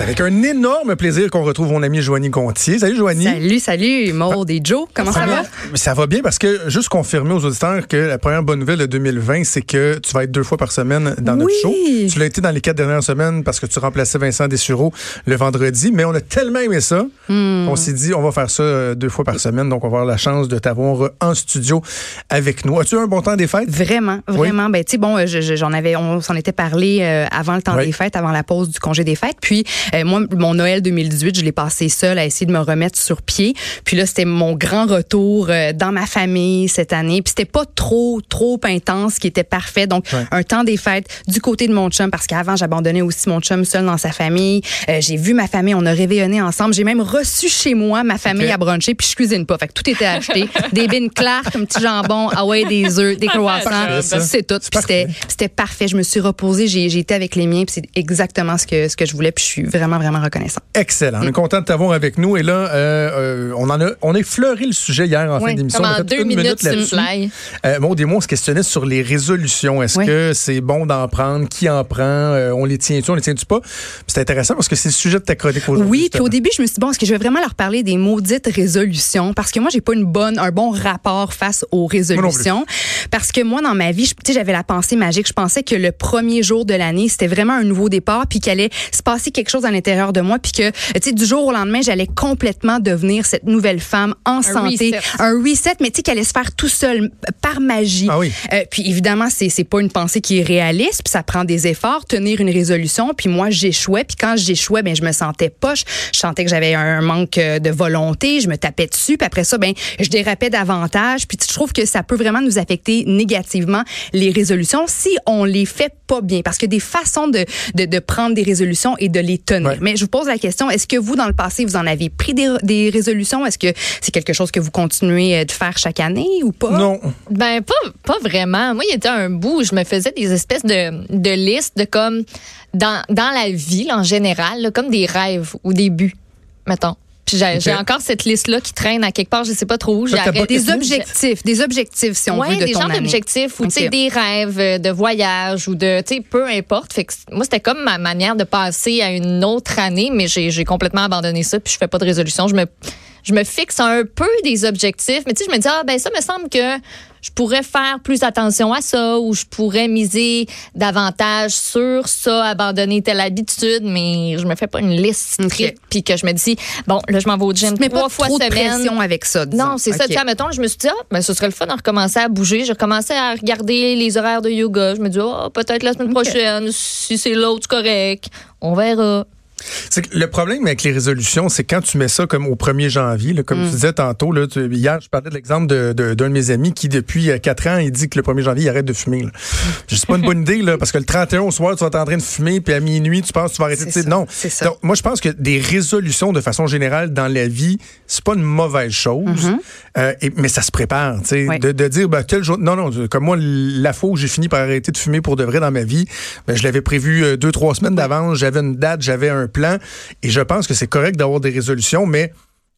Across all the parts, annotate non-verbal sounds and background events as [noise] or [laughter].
C'est avec un énorme plaisir qu'on retrouve mon ami Joanie Gontier. Salut Joanie. Salut, salut, Maud et Joe. Comment ça va? Ça va bien parce que juste confirmer aux auditeurs que la première bonne nouvelle de 2020, c'est que tu vas être deux fois par semaine dans notre Oui. show. Tu l'as été dans les quatre dernières semaines parce que tu remplaçais Vincent Dessureau le vendredi, mais on a tellement aimé ça Hmm. qu'on s'est dit on va faire ça euh, deux fois par semaine, donc on va avoir la chance de t'avoir euh, en studio avec nous. As-tu eu un bon temps des fêtes? Vraiment, vraiment. Ben, tu sais, bon, euh, je- je- j'en avais, on s'en était parlé avant le temps Oui. des fêtes, avant la pause du congé des fêtes. Puis, euh, moi, mon Noël 2018, je l'ai passé seul à essayer de me remettre sur pied. Puis là, c'était mon grand retour euh, dans ma famille cette année. Puis c'était pas trop, trop intense, qui était parfait. Donc, Ouais. un temps des fêtes du côté de mon chum, parce qu'avant, j'abandonnais aussi mon chum seul dans sa famille. Euh, j'ai vu ma famille, on a réveillonné ensemble. J'ai même reçu chez moi ma famille à bruncher, puis je cuisine pas. Fait que tout était acheté. [laughs] des bines claires, comme petit jambon, ah ouais, des œufs, des [laughs] croissants. C'est tout. Puis c'était parfait. c'était parfait. Je me suis reposée, j'ai j'ai été avec les miens, puis c'est exactement ce que, ce que je voulais, puis je suis vraiment, vraiment reconnaissante. Excellent. On est content de t'avoir avec nous. Et là, euh, euh, on en a, on a effleuré le sujet hier en fin Oui, d'émission. Comme On a deux une minutes, minute là-dessus. Euh, Maud et moi, on se questionnait sur les résolutions. Est-ce Oui. que c'est bon d'en prendre? Qui en prend? Euh, on les tient-tu? On les tient-tu pas? C'est intéressant parce que c'est le sujet de ta chronique aujourd'hui. Oui, puis au début, je me suis dit, bon, est-ce que je vais vraiment leur parler des maudites résolutions? Parce que moi, j'ai pas une bonne, un bon rapport face aux résolutions. Parce que moi, dans ma vie, je- tu sais, j'avais la pensée magique. Je pensais que le premier jour de l'année, c'était vraiment un nouveau départ, puis qu'il allait se passer quelque chose à l'intérieur de moi, puis que, tu sais, du jour au lendemain, j'allais complètement devenir cette nouvelle femme en santé. reset. Un reset, mais tu sais, qui allait se faire tout seul, par magie. Ah oui. Euh, puis évidemment, c'est c'est pas une pensée qui est réaliste, puis ça prend des efforts, tenir une résolution. Puis moi, j'échouais, puis quand j'échouais, ben je me sentais poche, je sentais que j'avais un manque euh, de volonté, je me tapais dessus, puis après ça, ben je dérapais davantage. Puis je trouve que ça peut vraiment nous affecter négativement les résolutions si on les fait pas bien, parce que des façons de de, de prendre des résolutions et de les tenir. Ouais. Mais je vous pose la question est-ce que vous, dans le passé, vous en avez pris des, des résolutions? Est-ce que c'est quelque chose que vous continuez euh, de faire chaque année ou pas? Non. Ben, pas, pas vraiment. Moi, il y était un bout où je me faisais des espèces de, de listes de comme, dans, dans la vie, là, en général, là, comme des rêves ou des buts, mettons. Puis j'ai encore cette liste-là qui traîne à quelque part, je sais pas trop où. J'ai Des objectifs, des objectifs, si on Ouais, veut, de des ton genres d'objectifs ou tu sais Ok. des rêves euh, de voyage ou de tu sais peu importe. Fait que moi c'était comme ma manière de passer à une autre année, mais j'ai j'ai complètement abandonné ça puis je fais pas de résolution. Je me je me fixe un peu des objectifs, mais tu sais je me dis ah ben ça me semble que je pourrais faire plus attention à ça ou je pourrais miser davantage sur ça, abandonner telle habitude, mais je me fais pas une liste Ok. stricte puis que je me dis bon là je m'en vais au gym Tu trois pas fois trop de semaine. pression avec ça. disons. Non, c'est ça. Tu sais, mettons, je me suis dit, ah, ben, ce serait le fun de recommencer à bouger. J'ai recommencé à regarder les horaires de yoga. Je me dis, oh, peut-être la semaine prochaine, si c'est l'autre, correct. On verra. Que le problème avec les résolutions, c'est quand tu mets ça comme au 1er janvier, là, comme Mm. tu disais tantôt, là, tu- hier, je parlais de l'exemple de- de- d'un de, mes amis qui, depuis euh, quatre ans, il dit que le 1er janvier, il arrête de fumer. Là. Je sais pas une bonne idée, là, parce que le 31 au soir, tu vas être en train de fumer, puis à minuit, tu penses que tu vas arrêter de ça, Non. ça. Donc, moi, je pense que des résolutions, de façon générale, dans la vie, c'est pas une mauvaise chose, euh, et- mais ça se prépare. Mm-hmm. De, de dire, ben, tel jour. Non, non, comme moi, la fois où j'ai fini par arrêter de fumer pour de vrai dans ma vie, ben, je l'avais prévu euh, deux, trois semaines d'avance, j'avais une date, j'avais un plan, et je pense que c'est correct d'avoir des résolutions, mais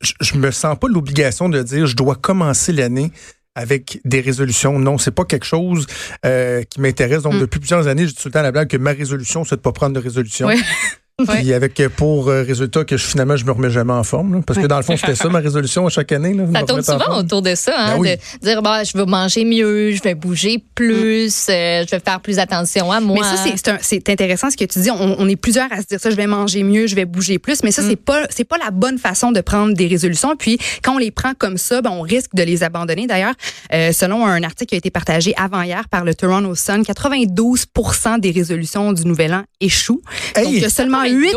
je, je me sens pas l'obligation de dire, je dois commencer l'année avec des résolutions. Non, c'est pas quelque chose euh, qui m'intéresse. Donc, depuis plusieurs années, je dis tout le temps à la blague que ma résolution, c'est de pas prendre de résolution. Ouais. [laughs] Puis avec euh, pour euh, résultat que je, finalement, je me remets jamais en forme. là. parce que dans le fond, c'était ça ma résolution à chaque année. Là, Ça tourne souvent autour de ça, hein, Ben oui. de dire, bah, je vais manger mieux, je vais bouger plus, euh, je vais faire plus attention à moi. Mais ça, c'est- intéressant ce que tu dis. On, on est plusieurs à se dire ça, je vais manger mieux, je vais bouger plus. Mais ça, c'est pas c'est pas la bonne façon de prendre des résolutions. Puis quand on les prend comme ça, ben, on risque de les abandonner. D'ailleurs, euh, selon un article qui a été partagé avant-hier par le Toronto Sun, 92 des résolutions du Nouvel An échouent. Hey! Donc, il y a seulement 8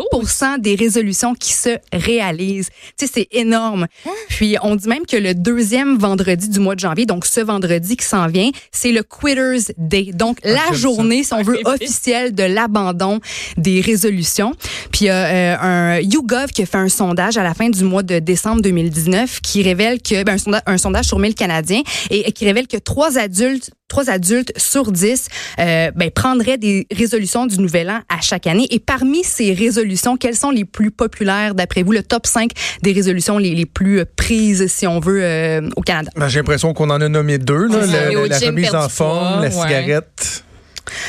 des résolutions qui se réalisent. Tu sais, c'est énorme. Hein? Puis on dit même que le deuxième vendredi du mois de janvier, donc ce vendredi qui s'en vient, c'est le Quitters Day. Donc la j'aime ça. journée, si on veut, officielle de l'abandon des résolutions. Puis il y a euh, un YouGov qui a fait un sondage à la fin du mois de décembre 2019 qui révèle que ben, un sondage sur 1000 Canadiens et, et qui révèle que trois adultes trois adultes sur dix euh, ben, prendraient des résolutions du Nouvel An à chaque année. Et parmi ces résolutions, quelles sont les plus populaires d'après vous? Le top 5 des résolutions les, les plus prises, si on veut, euh, au Canada? Ben, J'ai l'impression qu'on en a nommé deux. Là, Le- au la remise en forme, la ouais. cigarette.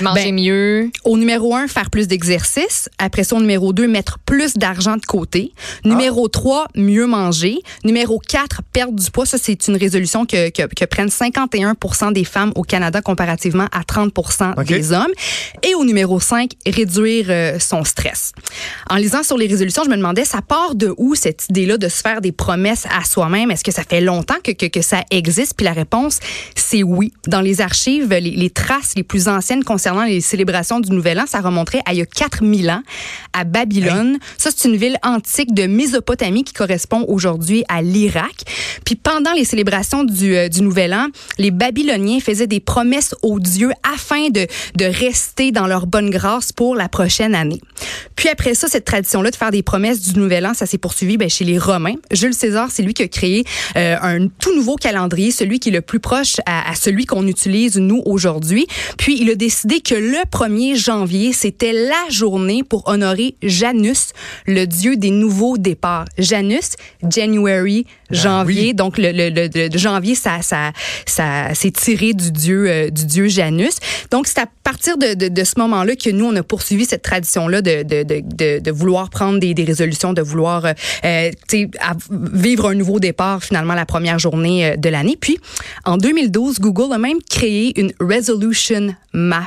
Manger Ben, mieux. Au numéro 1, faire plus d'exercice. Après ça, au numéro 2, mettre plus d'argent de côté. Numéro 3, mieux manger. Numéro 4, perdre du poids. Ça, c'est une résolution que, que, que prennent 51% des femmes au Canada comparativement à 30 OK. des hommes. Et au numéro 5, réduire euh, son stress. En lisant sur les résolutions, je me demandais, ça part de où cette idée-là de se faire des promesses à soi-même? Est-ce que ça fait longtemps que, que, que ça existe? Puis la réponse, c'est oui. Dans les archives, les, les traces les plus anciennes concernant les célébrations du Nouvel An, ça remonterait à il y a 4000 ans, à Babylone. Ça, c'est une ville antique de Mésopotamie qui correspond aujourd'hui à l'Irak. Puis pendant les célébrations du, euh, du Nouvel An, les Babyloniens faisaient des promesses aux dieux afin de, de rester dans leur bonne grâce pour la prochaine année. Puis après ça, cette tradition-là de faire des promesses du Nouvel An, ça s'est poursuivi ben, chez les Romains. Jules César, c'est lui qui a créé euh, un tout nouveau calendrier, celui qui est le plus proche à, à celui qu'on utilise nous aujourd'hui. Puis il a décidé que le 1er janvier, c'était la journée pour honorer Janus, le dieu des nouveaux départs. Janus, January, janvier. oui. Donc le, le, le- le janvier, ça, ça, ça s'est tiré du dieu, euh, du dieu Janus. Donc c'est à partir de, de, de ce moment-là que nous on a poursuivi cette tradition-là de, de, de, de, de vouloir prendre des, des résolutions, de vouloir euh, vivre un nouveau départ finalement la première journée euh, de l'année. Puis en 2012, Google a même créé une resolution map,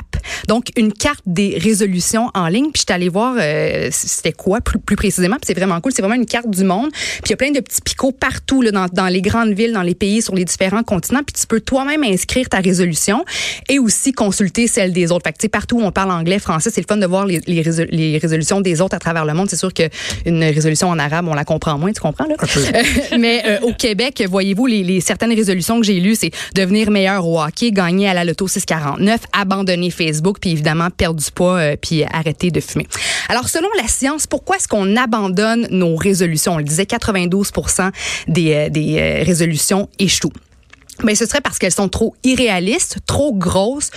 donc une carte des résolutions en ligne. Puis je suis allée voir euh, c'était quoi plus, plus précisément. Puis c'est vraiment cool. C'est vraiment une carte du monde. Puis il y a plein de petits picots partout là, dans, dans les grandes villes, dans les pays, sur les différents continents. Puis tu peux toi-même inscrire ta résolution et aussi consulter celle des autres. Fait que tu sais, partout où on parle anglais, français, c'est le fun de voir les, les, résol- les résolutions des autres à travers le monde. C'est sûr qu'une résolution en arabe, on la comprend moins, tu comprends là? [laughs] Mais euh, au Québec, voyez-vous, les, les certaines résolutions que j'ai lues, c'est devenir meilleur au hockey, gagner à la loto 649, abandonner Facebook, puis évidemment perdre du poids, euh, puis arrêter de fumer. Alors, selon la science, pourquoi est-ce qu'on abandonne nos résolutions? On le disait, 92 des, euh, des euh, résolutions échouent. Ben, ce serait parce qu'elles sont trop irréalistes, trop grosses,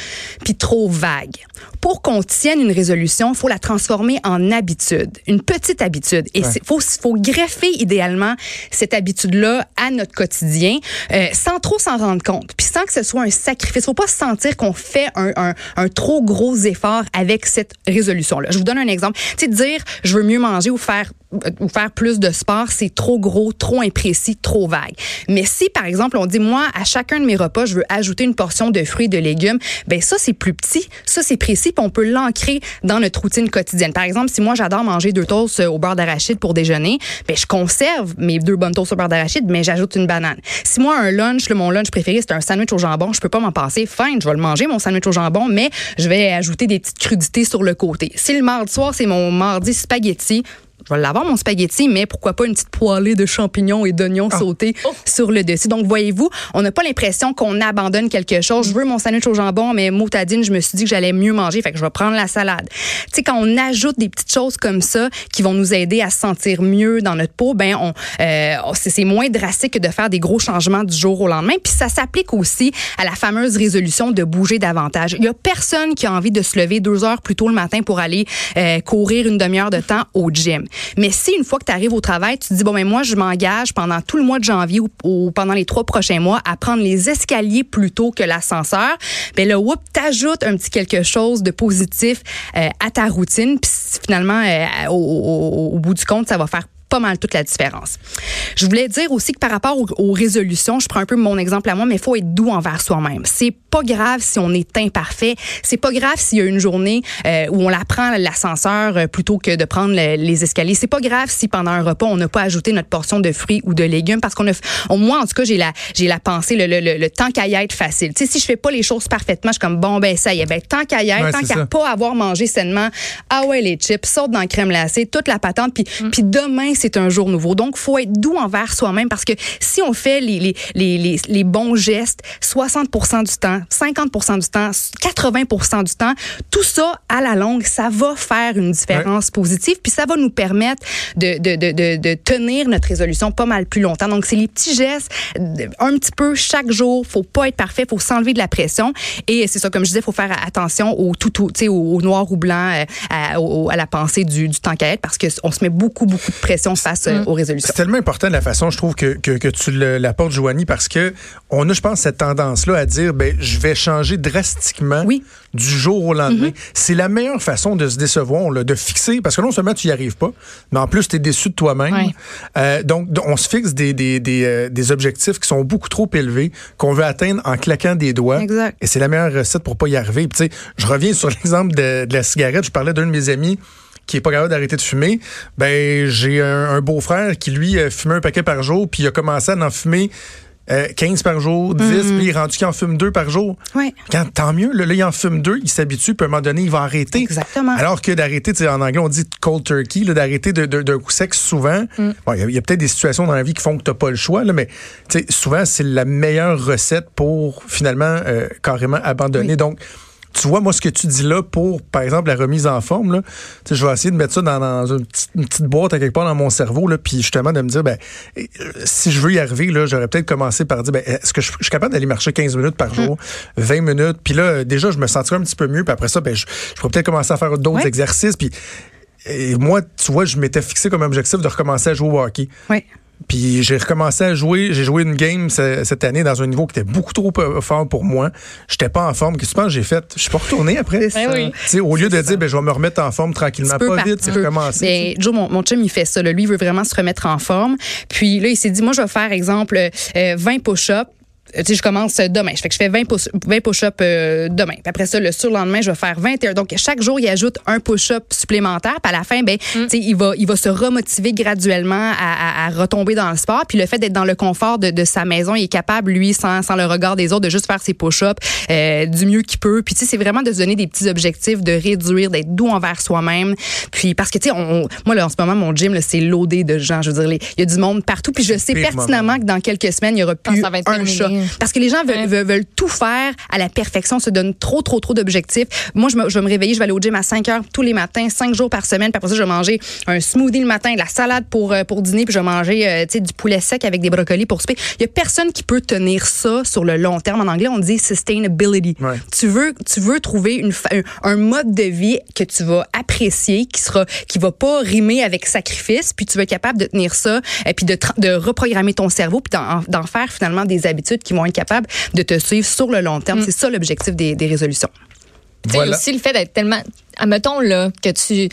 puis trop vagues. Pour qu'on tienne une résolution, il faut la transformer en habitude, une petite habitude. Et il faut, faut greffer idéalement cette habitude-là à notre quotidien euh, sans trop s'en rendre compte, puis sans que ce soit un sacrifice. faut pas se sentir qu'on fait un, un, un trop gros effort avec cette résolution-là. Je vous donne un exemple. Tu sais, dire je veux mieux manger ou faire euh, ou faire plus de sport, c'est trop gros, trop imprécis, trop vague. Mais si, par exemple, on dit, moi, à chacun de mes repas, je veux ajouter une portion de fruits de légumes, ben ça, c'est plus petit, ça, c'est précis, puis on peut l'ancrer dans notre routine quotidienne. Par exemple, si moi, j'adore manger deux toasts au beurre d'arachide pour déjeuner, ben je conserve mes deux bonnes toasts au beurre d'arachide, mais j'ajoute une banane. Si moi, un lunch, là, mon lunch préféré, c'est un sandwich au jambon, je peux pas m'en passer. Fine, je vais le manger, mon sandwich au jambon, mais je vais ajouter des petites crudités sur le côté. Si le mardi soir, c'est mon mardi spaghetti, je vais l'avoir mon spaghetti, mais pourquoi pas une petite poêlée de champignons et d'oignons sautés sur le dessus. Donc, voyez-vous, on n'a pas l'impression qu'on abandonne quelque chose. Je veux mon sandwich au jambon, mais motadine, je me suis dit que j'allais mieux manger, fait que je vais prendre la salade. Tu sais, quand on ajoute des petites choses comme ça qui vont nous aider à se sentir mieux dans notre peau, ben, on, euh, c'est c'est moins drastique que de faire des gros changements du jour au lendemain. Puis ça s'applique aussi à la fameuse résolution de bouger davantage. Il y a personne qui a envie de se lever deux heures plus tôt le matin pour aller euh, courir une demi-heure de temps au gym. Mais si une fois que tu arrives au travail, tu te dis bon mais moi je m'engage pendant tout le mois de janvier ou, pendant les trois prochains mois à prendre les escaliers plutôt que l'ascenseur, ben là whoop t'ajoutes un petit quelque chose de positif euh, à ta routine. Puis finalement euh, au, au- au bout du compte ça va faire pas mal toute la différence. Je voulais dire aussi que par rapport aux, résolutions, je prends un peu mon exemple à moi, mais il faut être doux envers soi-même. C'est pas grave si on est imparfait. C'est pas grave s'il y a une journée euh, où on la prend l'ascenseur euh, plutôt que de prendre les escaliers. C'est pas grave si pendant un repas on n'a pas ajouté notre portion de fruits ou de légumes parce qu'on a, moi en tout cas j'ai la j'ai la pensée le, le, le, temps qu'à y être facile. Tu sais si je fais pas les choses parfaitement, je suis comme bon ben ça y est, ben tant qu'à y être, tant qu'à pas avoir mangé sainement, ah ouais les chips, saute dans la crème glacée, toute la patente, puis mm. puis demain c'est un jour nouveau. Donc faut être doux envers soi-même parce que si on fait les les, les, les, bons gestes 60% du temps, 50% du temps, 80% du temps, tout ça à la longue, ça va faire une différence positive, puis ça va nous permettre de, de, de, de, tenir notre résolution pas mal plus longtemps. Donc c'est les petits gestes, un petit peu chaque jour. Faut pas être parfait, faut s'enlever de la pression. Et c'est ça, comme je disais, faut faire attention au tout, tu sais, au, noir ou blanc, euh, à, à, la pensée du, du temps qu'à être, parce qu'on se met beaucoup, beaucoup de pression face euh, mm. aux résolutions. C'est tellement important la façon, je trouve, que, que, que tu l'apportes, Joanie, parce que on a, je pense, cette tendance-là à dire, ben, je vais changer drastiquement du jour au lendemain. Mm-hmm. C'est la meilleure façon de se décevoir, là, de fixer, parce que non seulement tu n'y arrives pas, mais en plus, tu es déçu de toi-même. Euh, donc, on se fixe des, des, des, euh, des, objectifs qui sont beaucoup trop élevés, qu'on veut atteindre en claquant des doigts. Exact. Et c'est la meilleure recette pour pas y arriver. Puis, je reviens sur [laughs] l'exemple de, de la cigarette. Je parlais d'un de mes amis qui est pas capable d'arrêter de fumer, ben j'ai un, beau-frère qui lui euh, fumait un paquet par jour, puis il a commencé à en fumer 15 euh, par jour, 10, mm-hmm. puis il est rendu qu'il en fume deux par jour. Oui. Quand, tant mieux, là, il en fume deux, il s'habitue, puis à un moment donné, il va arrêter. Exactement. Alors que d'arrêter, en anglais, on dit cold turkey, d'arrêter d'un de, coup sec souvent. Mm. il y a, peut-être des situations dans la vie qui font que tu n'as pas le choix, là, mais souvent, c'est la meilleure recette pour finalement euh, carrément abandonner. Donc, tu vois, moi, ce que tu dis là pour, par exemple, la remise en forme, là, je vais essayer de mettre ça dans, une, petite, boîte à quelque part dans mon cerveau, là, puis justement de me dire, ben, euh, si je veux y arriver, là, j'aurais peut-être commencé par dire, ben, est-ce que je, suis capable d'aller marcher 15 minutes par jour, 20 hum. minutes, puis là, déjà, je me sentirais un petit peu mieux, puis après ça, ben, je, pourrais peut-être commencer à faire d'autres exercices, puis et moi, tu vois, je m'étais fixé comme objectif de recommencer à jouer au hockey. Oui. Puis j'ai recommencé à jouer. J'ai joué une game cette année dans un niveau qui était beaucoup trop fort pour moi. J'étais pas en forme. Qu'est-ce que tu penses j'ai fait? Je suis pas retourné après. Ben oui. Au lieu de dire, ben, je vais me remettre en forme tranquillement, pas vite, c'est recommencer. Ben, Joe, mon, mon, chum, il fait ça. Lui, il veut vraiment se remettre en forme. Puis là, il s'est dit, moi, je vais faire, exemple, 20 euh, push-ups euh, tu sais, je commence demain. Je fais que je fais 20 push-ups euh, demain. Puis après ça, le surlendemain, je vais faire 21. Donc, chaque jour, il ajoute un push-up supplémentaire. Puis à la fin, ben, mm. tu sais, il va, il va se remotiver graduellement à, à, retomber dans le sport. Puis le fait d'être dans le confort de, de, sa maison, il est capable, lui, sans, sans le regard des autres, de juste faire ses push-ups euh, du mieux qu'il peut. Puis tu sais, c'est vraiment de se donner des petits objectifs, de réduire, d'être doux envers soi-même. Puis parce que, tu sais, moi, là, en ce moment, mon gym, c'est loadé de gens. Je veux dire, il y a du monde partout. Puis je sais pertinemment que dans quelques semaines, il y aura plus un chat. Parce que les gens veulent, veulent, tout faire à la perfection, se donnent trop, trop, trop d'objectifs. Moi, je, me, je vais me réveiller, je vais aller au gym à 5 heures tous les matins, 5 jours par semaine. Puis après ça, je vais manger un smoothie le matin, de la salade pour, euh, pour dîner, puis je vais manger euh, du poulet sec avec des brocolis pour souper. Il y a personne qui peut tenir ça sur le long terme. En anglais, on dit sustainability. Tu veux, tu veux trouver une, un, mode de vie que tu vas apprécier, qui sera, qui va pas rimer avec sacrifice, puis tu vas être capable de tenir ça, et puis de, de reprogrammer ton cerveau, puis d'en faire finalement des habitudes qui vont être capables de te suivre sur le long terme. Mm. C'est ça l'objectif des, résolutions. Voilà. aussi le fait d'être tellement. Admettons là, que tu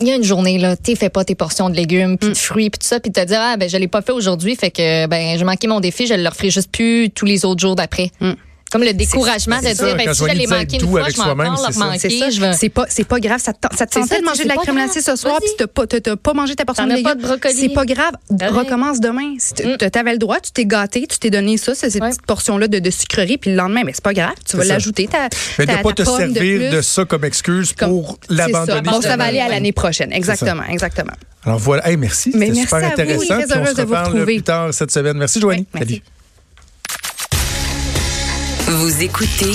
il y a une journée là, tu fais pas tes portions de légumes, puis de mm. fruits, puis tout ça, puis te dire ah ben je l'ai pas fait aujourd'hui, fait que ben j'ai manqué mon défi, je le referai juste plus tous les autres jours d'après. Mm comme le découragement de dire, ben, si j'allais manquer une fois, je leur manquer. C'est pas, c'est pas grave. Ça te, ça te tentait de manger de la crème glacée ce soir, puis tu pas, t'as pas mangé ta portion de légumes. C'est pas grave. Recommence demain. Mm. Tu avais le droit, tu t'es gâté, tu t'es donné ça, cette petite portion-là de, sucrerie, puis le lendemain, mais c'est pas grave. Tu vas l'ajouter. Mais de pas te servir de ça comme excuse pour l'abandonner. Bon, ça va aller à l'année prochaine. Exactement, exactement. Alors voilà. Hey, merci. C'était super intéressant. On se reparle plus tard cette semaine. Merci, Joanie. Salut. Vous écoutez